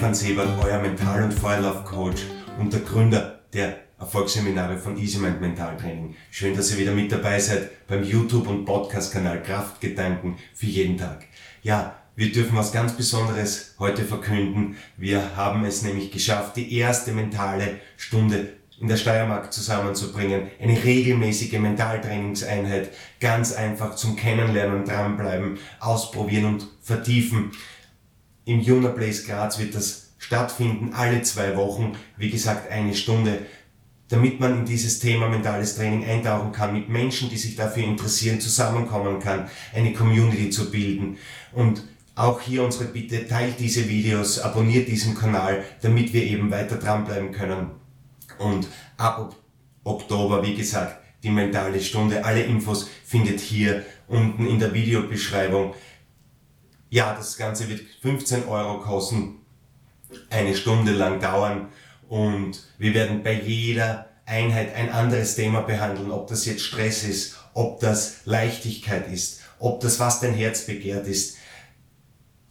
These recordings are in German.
Stefan Sebert, euer Mental- und Feuerlauf-Coach und der Gründer der Erfolgsseminare von EasyMind Mentaltraining. Schön, dass ihr wieder mit dabei seid beim YouTube- und Podcast-Kanal Kraftgedanken für jeden Tag. Ja, wir dürfen was ganz Besonderes heute verkünden. Wir haben es nämlich geschafft, die erste mentale Stunde in der Steiermark zusammenzubringen. Eine regelmäßige Mentaltrainingseinheit, ganz einfach zum Kennenlernen, dranbleiben, ausprobieren und vertiefen. Im Juna Place Graz wird das stattfinden, alle zwei Wochen, wie gesagt eine Stunde, damit man in dieses Thema mentales Training eintauchen kann, mit Menschen, die sich dafür interessieren, zusammenkommen kann, eine Community zu bilden. Und auch hier unsere Bitte, teilt diese Videos, abonniert diesen Kanal, damit wir eben weiter dranbleiben können. Und ab Oktober, wie gesagt, die mentale Stunde. Alle Infos findet hier unten in der Videobeschreibung. Ja, das Ganze wird 15 Euro kosten, eine Stunde lang dauern und wir werden bei jeder Einheit ein anderes Thema behandeln, ob das jetzt Stress ist, ob das Leichtigkeit ist, ob das was dein Herz begehrt ist.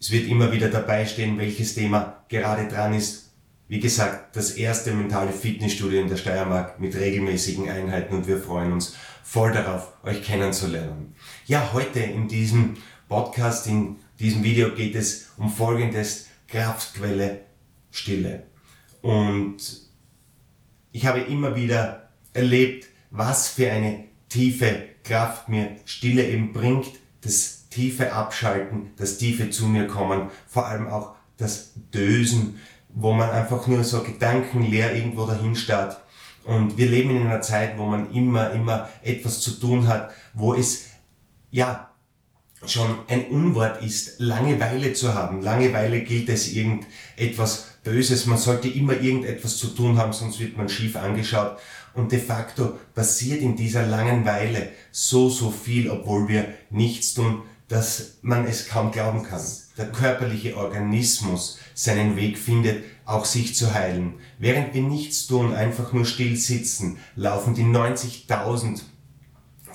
Es wird immer wieder dabei stehen, welches Thema gerade dran ist. Wie gesagt, das erste mentale Fitnessstudio in der Steiermark mit regelmäßigen Einheiten und wir freuen uns voll darauf, euch kennenzulernen. Ja, heute in diesem Podcast, in diesem Video geht es um folgendes Kraftquelle Stille. Und ich habe immer wieder erlebt, was für eine tiefe Kraft mir Stille eben bringt, das tiefe Abschalten, das tiefe zu mir kommen, vor allem auch das Dösen, wo man einfach nur so gedankenleer irgendwo dahin starrt. Und wir leben in einer Zeit, wo man immer, immer etwas zu tun hat, wo es, ja, schon ein Unwort ist, Langeweile zu haben. Langeweile gilt als irgendetwas Böses. Man sollte immer irgendetwas zu tun haben, sonst wird man schief angeschaut. Und de facto passiert in dieser Langeweile so, so viel, obwohl wir nichts tun, dass man es kaum glauben kann. Der körperliche Organismus seinen Weg findet, auch sich zu heilen. Während wir nichts tun, einfach nur still sitzen, laufen die 90.000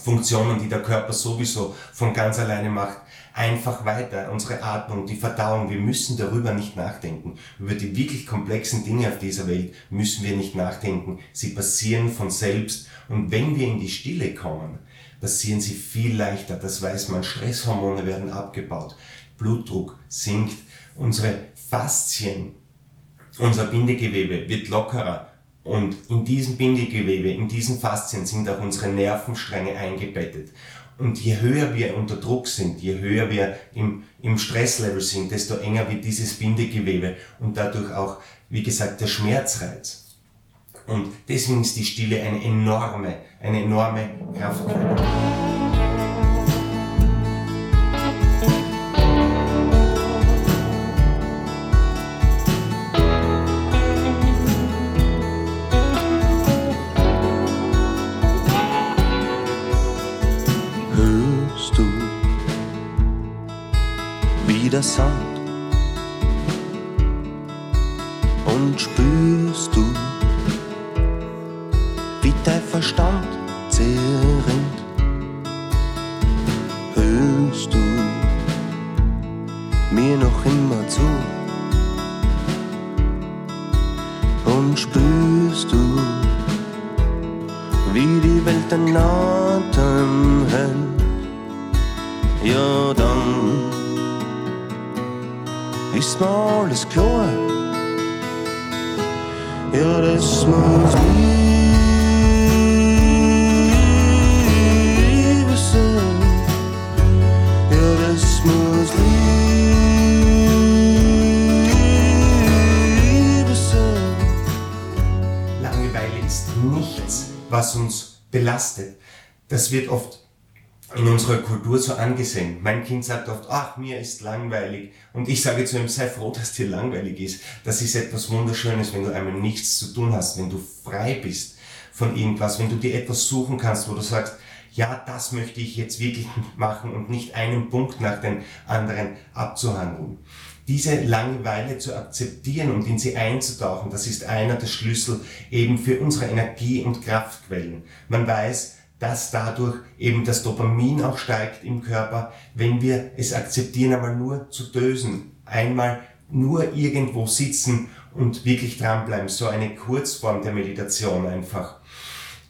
Funktionen, die der Körper sowieso von ganz alleine macht, einfach weiter. Unsere Atmung, die Verdauung, wir müssen darüber nicht nachdenken. Über die wirklich komplexen Dinge auf dieser Welt müssen wir nicht nachdenken. Sie passieren von selbst. Und wenn wir in die Stille kommen, passieren sie viel leichter. Das weiß man. Stresshormone werden abgebaut. Blutdruck sinkt. Unsere Faszien, unser Bindegewebe wird lockerer. Und in diesem Bindegewebe, in diesen Faszien sind auch unsere Nervenstränge eingebettet. Und je höher wir unter Druck sind, je höher wir im, im Stresslevel sind, desto enger wird dieses Bindegewebe und dadurch auch, wie gesagt, der Schmerzreiz. Und deswegen ist die Stille eine enorme, eine enorme Kraftquelle. Der Sand und spürst du, wie dein Verstand zerrinnt. Hörst du mir noch immer zu und spürst du, wie die Welt den Atem hält. Ja, dann mir alles klar. Ja, muss Liebe sein. Langeweile ist nichts, was uns belastet. Das wird oft in unserer Kultur so angesehen. Mein Kind sagt oft, ach, mir ist langweilig. Und ich sage zu ihm, sei froh, dass dir langweilig ist. Das ist etwas Wunderschönes, wenn du einmal nichts zu tun hast, wenn du frei bist von irgendwas, wenn du dir etwas suchen kannst, wo du sagst, ja, das möchte ich jetzt wirklich machen und nicht einen Punkt nach dem anderen abzuhandeln. Diese Langeweile zu akzeptieren und in sie einzutauchen, das ist einer der Schlüssel eben für unsere Energie- und Kraftquellen. Man weiß, dass dadurch eben das Dopamin auch steigt im Körper, wenn wir es akzeptieren, einmal nur zu dösen, einmal nur irgendwo sitzen und wirklich dranbleiben. So eine Kurzform der Meditation einfach.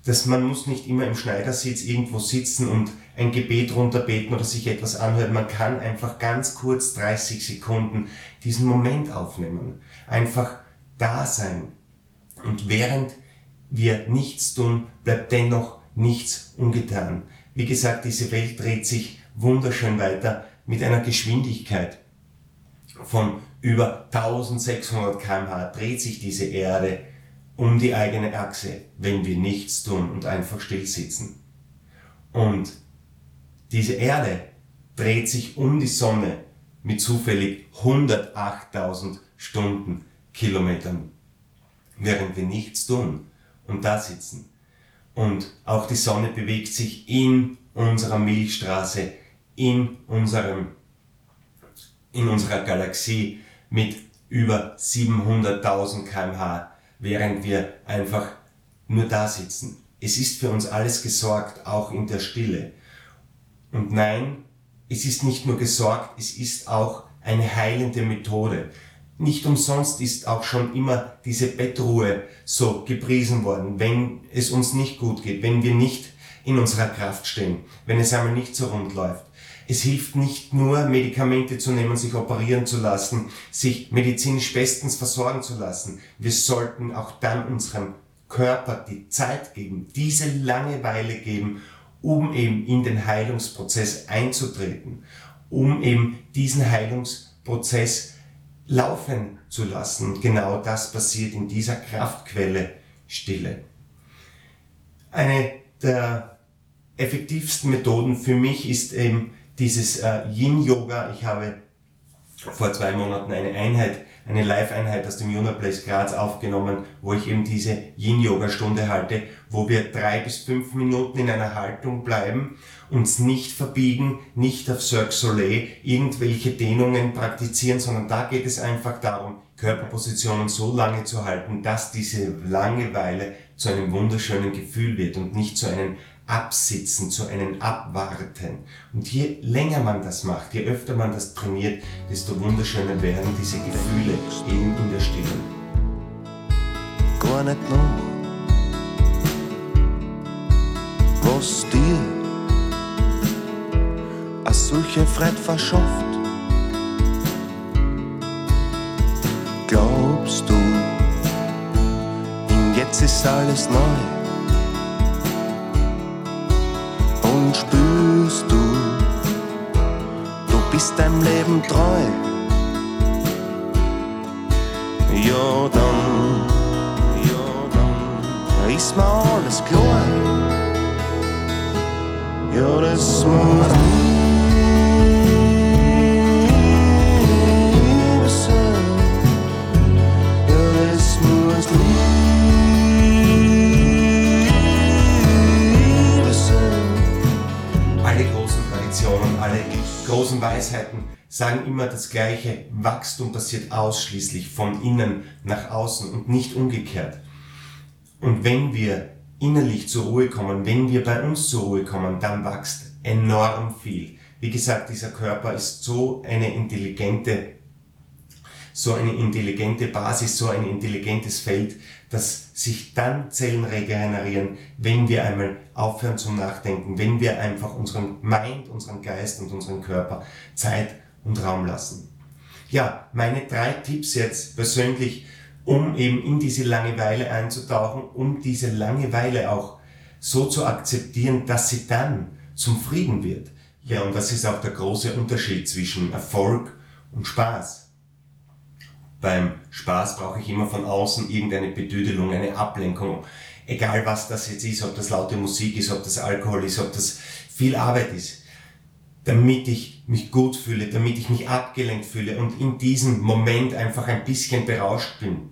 Dass man muss nicht immer im Schneidersitz irgendwo sitzen und ein Gebet runterbeten oder sich etwas anhören. Man kann einfach ganz kurz 30 Sekunden diesen Moment aufnehmen. Einfach da sein. Und während wir nichts tun, bleibt dennoch nichts ungetan. Wie gesagt, diese Welt dreht sich wunderschön weiter mit einer Geschwindigkeit von über 1600 kmh dreht sich diese Erde um die eigene Achse, wenn wir nichts tun und einfach still sitzen. Und diese Erde dreht sich um die Sonne mit zufällig 108.000 Stundenkilometern, während wir nichts tun und da sitzen. Und auch die Sonne bewegt sich in unserer Milchstraße, in unserem, in unserer Galaxie mit über 700.000 kmh, während wir einfach nur da sitzen. Es ist für uns alles gesorgt, auch in der Stille. Und nein, es ist nicht nur gesorgt, es ist auch eine heilende Methode. Nicht umsonst ist auch schon immer diese Bettruhe so gepriesen worden, wenn es uns nicht gut geht, wenn wir nicht in unserer Kraft stehen, wenn es einmal nicht so rund läuft. Es hilft nicht nur, Medikamente zu nehmen, sich operieren zu lassen, sich medizinisch bestens versorgen zu lassen. Wir sollten auch dann unserem Körper die Zeit geben, diese Langeweile geben, um eben in den Heilungsprozess einzutreten, um eben diesen Heilungsprozess laufen zu lassen. Genau das passiert in dieser Kraftquelle Stille. Eine der effektivsten Methoden für mich ist eben dieses äh, Yin-Yoga. Ich habe vor zwei Monaten eine Einheit, eine Live-Einheit aus dem Place Graz aufgenommen, wo ich eben diese Yin-Yoga-Stunde halte, wo wir drei bis fünf Minuten in einer Haltung bleiben, uns nicht verbiegen, nicht auf Cirque Soleil irgendwelche Dehnungen praktizieren, sondern da geht es einfach darum, Körperpositionen so lange zu halten, dass diese Langeweile zu einem wunderschönen Gefühl wird und nicht zu einem Absitzen, zu einem Abwarten. Und je länger man das macht, je öfter man das trainiert, desto wunderschöner werden diese Gefühle eben in der Stille. Gar nicht noch, was dir als solche Freude verschafft. Glaubst du, in jetzt ist alles neu? Spürst du, du bist deinem Leben treu. Ja, dann, ja, dann ist mir alles klar. Ja, das muss Weisheiten sagen immer das Gleiche. Wachstum passiert ausschließlich von innen nach außen und nicht umgekehrt. Und wenn wir innerlich zur Ruhe kommen, wenn wir bei uns zur Ruhe kommen, dann wächst enorm viel. Wie gesagt, dieser Körper ist so eine intelligente so eine intelligente Basis, so ein intelligentes Feld, dass sich dann Zellen regenerieren, wenn wir einmal aufhören zum Nachdenken, wenn wir einfach unseren Mind, unseren Geist und unseren Körper Zeit und Raum lassen. Ja, meine drei Tipps jetzt persönlich, um eben in diese Langeweile einzutauchen, um diese Langeweile auch so zu akzeptieren, dass sie dann zum Frieden wird. Ja, und das ist auch der große Unterschied zwischen Erfolg und Spaß. Beim Spaß brauche ich immer von außen irgendeine Bedüdelung, eine Ablenkung. Egal was das jetzt ist, ob das laute Musik ist, ob das Alkohol ist, ob das viel Arbeit ist. Damit ich mich gut fühle, damit ich mich abgelenkt fühle und in diesem Moment einfach ein bisschen berauscht bin.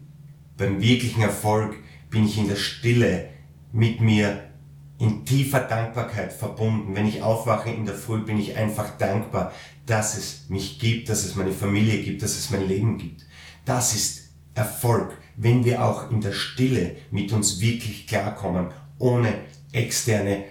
Beim wirklichen Erfolg bin ich in der Stille mit mir in tiefer Dankbarkeit verbunden. Wenn ich aufwache in der Früh, bin ich einfach dankbar, dass es mich gibt, dass es meine Familie gibt, dass es mein Leben gibt. Das ist Erfolg, wenn wir auch in der Stille mit uns wirklich klarkommen, ohne externe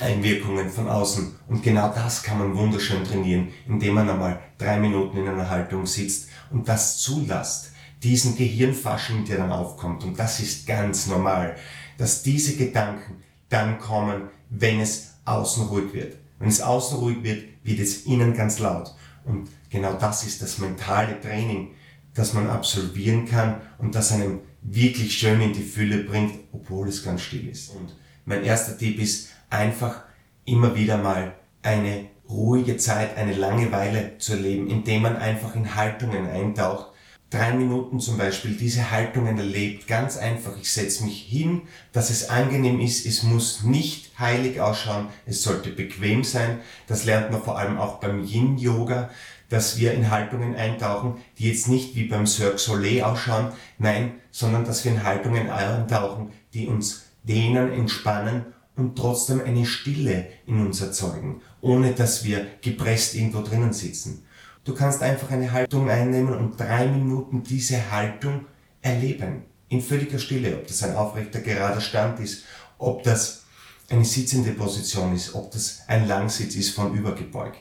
Einwirkungen von außen. Und genau das kann man wunderschön trainieren, indem man einmal drei Minuten in einer Haltung sitzt und das zulässt. Diesen Gehirnfasching, der dann aufkommt. Und das ist ganz normal, dass diese Gedanken dann kommen, wenn es außen ruhig wird. Wenn es außen ruhig wird, wird es innen ganz laut. Und genau das ist das mentale Training, das man absolvieren kann und das einem wirklich schön in die Fülle bringt, obwohl es ganz still ist. Und mein erster Tipp ist einfach immer wieder mal eine ruhige Zeit, eine Langeweile zu erleben, indem man einfach in Haltungen eintaucht. Drei Minuten zum Beispiel diese Haltungen erlebt, ganz einfach. Ich setze mich hin, dass es angenehm ist. Es muss nicht heilig ausschauen. Es sollte bequem sein. Das lernt man vor allem auch beim Yin-Yoga dass wir in Haltungen eintauchen, die jetzt nicht wie beim Cirque Soleil ausschauen, nein, sondern dass wir in Haltungen eintauchen, die uns dehnen, entspannen und trotzdem eine Stille in uns erzeugen, ohne dass wir gepresst irgendwo drinnen sitzen. Du kannst einfach eine Haltung einnehmen und drei Minuten diese Haltung erleben. In völliger Stille, ob das ein aufrechter, gerader Stand ist, ob das eine sitzende Position ist, ob das ein Langsitz ist von übergebeugt.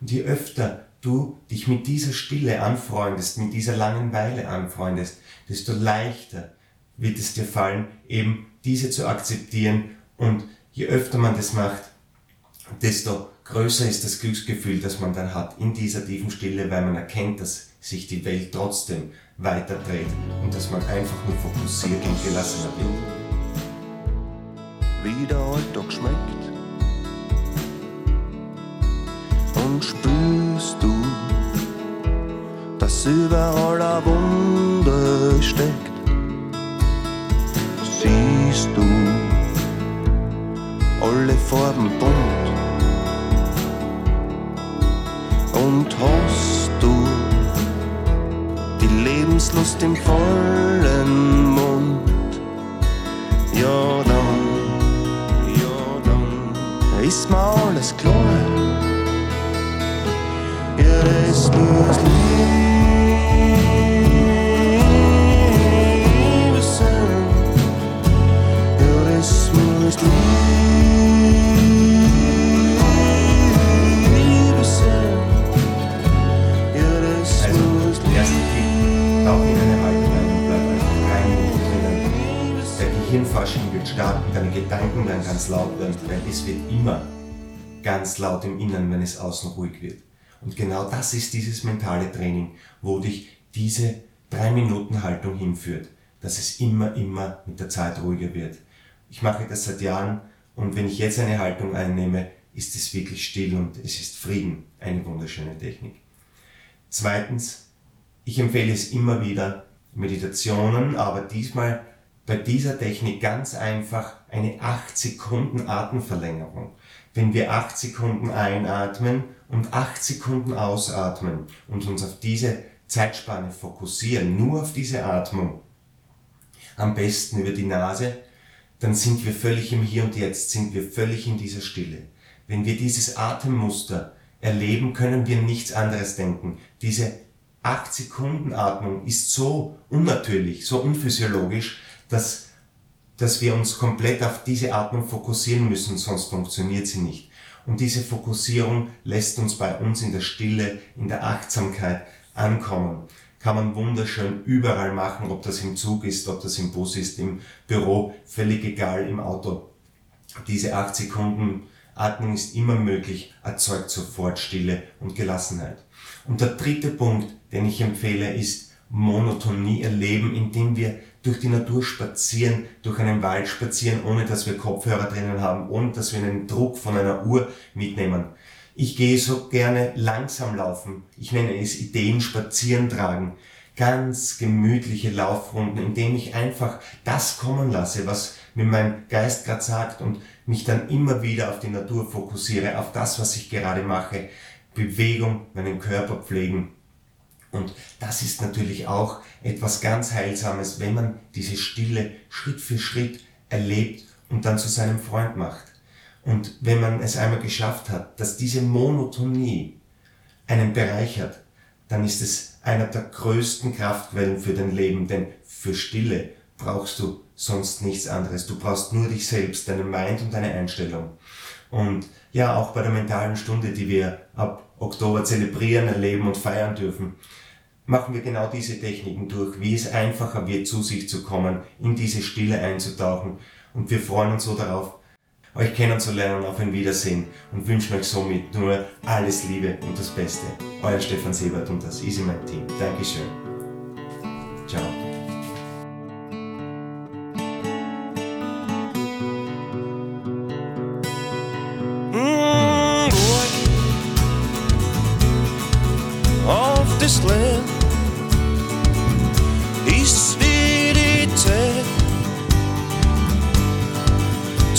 Und je öfter du dich mit dieser Stille anfreundest, mit dieser Langenweile anfreundest, desto leichter wird es dir fallen, eben diese zu akzeptieren und je öfter man das macht, desto größer ist das Glücksgefühl, das man dann hat in dieser tiefen Stille, weil man erkennt, dass sich die Welt trotzdem weiter dreht und dass man einfach nur fokussiert und gelassener wird. wie der Alltag schmeckt. Und spürst du, dass überall ein Wunder steckt. Siehst du alle Farben bunt und hast du die Lebenslust im vollen Mund. Ja, dann ja, dann ist mir alles klar. Ja, das muss Liebe sein. Ja, das muss Liebe sein. Ja, das muss erster Tipp, tauch in eine Haltung ein und bleib einfach drei Minuten drinnen. Der Gehirnfasching wird starten, deine Gedanken werden ganz laut werden, weil es wird immer ganz laut im Innern, wenn es außen ruhig wird. Und genau das ist dieses mentale Training, wo dich diese drei Minuten Haltung hinführt, dass es immer, immer mit der Zeit ruhiger wird. Ich mache das seit Jahren und wenn ich jetzt eine Haltung einnehme, ist es wirklich still und es ist Frieden. Eine wunderschöne Technik. Zweitens, ich empfehle es immer wieder, Meditationen, aber diesmal bei dieser Technik ganz einfach eine 8 Sekunden Atemverlängerung. Wenn wir 8 Sekunden einatmen und 8 Sekunden ausatmen und uns auf diese Zeitspanne fokussieren, nur auf diese Atmung, am besten über die Nase, dann sind wir völlig im Hier und Jetzt, sind wir völlig in dieser Stille. Wenn wir dieses Atemmuster erleben, können wir nichts anderes denken. Diese 8 Sekunden Atmung ist so unnatürlich, so unphysiologisch, dass, dass wir uns komplett auf diese Atmung fokussieren müssen, sonst funktioniert sie nicht. Und diese Fokussierung lässt uns bei uns in der Stille, in der Achtsamkeit ankommen. Kann man wunderschön überall machen, ob das im Zug ist, ob das im Bus ist, im Büro, völlig egal, im Auto. Diese 8 Sekunden Atmung ist immer möglich, erzeugt sofort Stille und Gelassenheit. Und der dritte Punkt, den ich empfehle, ist Monotonie erleben, indem wir durch die Natur spazieren, durch einen Wald spazieren, ohne dass wir Kopfhörer drinnen haben, ohne dass wir einen Druck von einer Uhr mitnehmen. Ich gehe so gerne langsam laufen. Ich nenne es Ideen spazieren tragen. Ganz gemütliche Laufrunden, indem ich einfach das kommen lasse, was mir mein Geist gerade sagt und mich dann immer wieder auf die Natur fokussiere, auf das, was ich gerade mache. Bewegung, meinen Körper pflegen. Und das ist natürlich auch etwas ganz Heilsames, wenn man diese Stille Schritt für Schritt erlebt und dann zu seinem Freund macht. Und wenn man es einmal geschafft hat, dass diese Monotonie einen bereichert, dann ist es einer der größten Kraftquellen für dein Leben, denn für Stille brauchst du sonst nichts anderes. Du brauchst nur dich selbst, deine Mind und deine Einstellung. Und ja, auch bei der mentalen Stunde, die wir ab Oktober zelebrieren, erleben und feiern dürfen, machen wir genau diese Techniken durch, wie es einfacher wird, zu sich zu kommen, in diese Stille einzutauchen. Und wir freuen uns so darauf, euch kennenzulernen, auf ein Wiedersehen und wünschen euch somit nur alles Liebe und das Beste. Euer Stefan Sebert und das Easy Mind Team. Dankeschön. Ciao.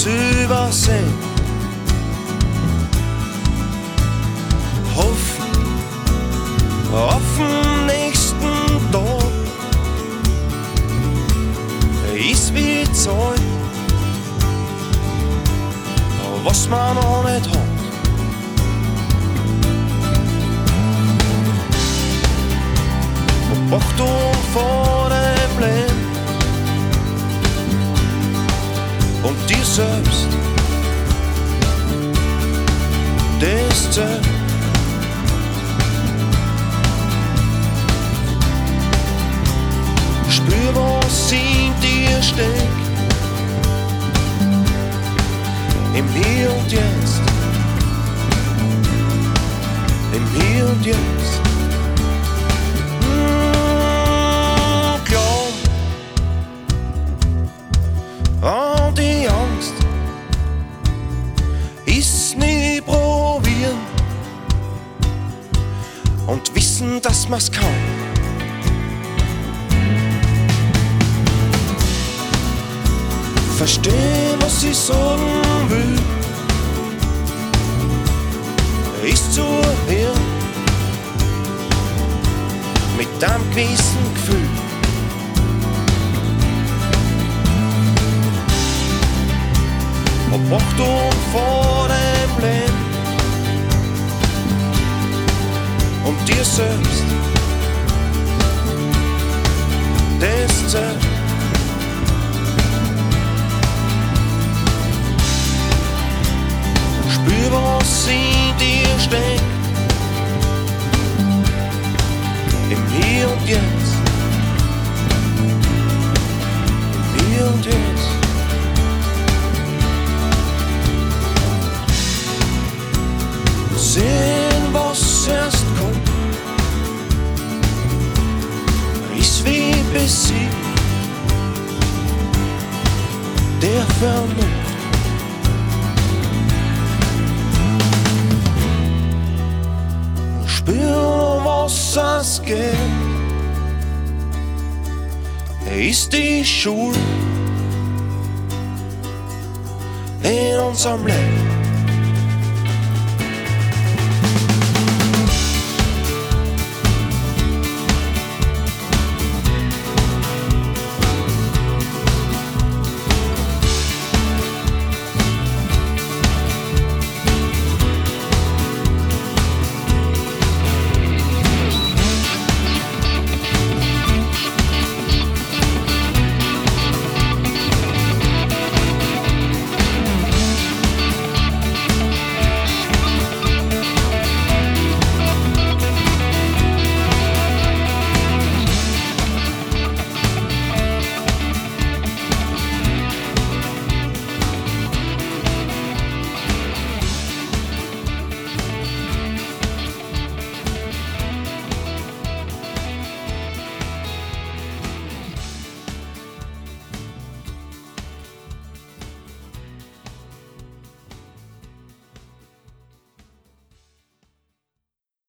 Übersehen. Hoffen auf den nächsten Tag ist wie Zeit, was man noch nicht hat. Achtung vor dem Leben und dir selbst. Zählt. Spür, was in dir steckt. Im Hier und Jetzt. Im Hier und Jetzt. Und wissen, dass man's kann. Versteh, was ich sagen will, ist zu hören mit einem gewissen Gefühl. Hab Achtung vor dem Leben und dir selbst. Das zählt. Spür, was in dir steckt. Im Hier und Jetzt. Im Hier und Jetzt. Vernunft. Spür, was es geht, ist die Schuld in unserem Leben.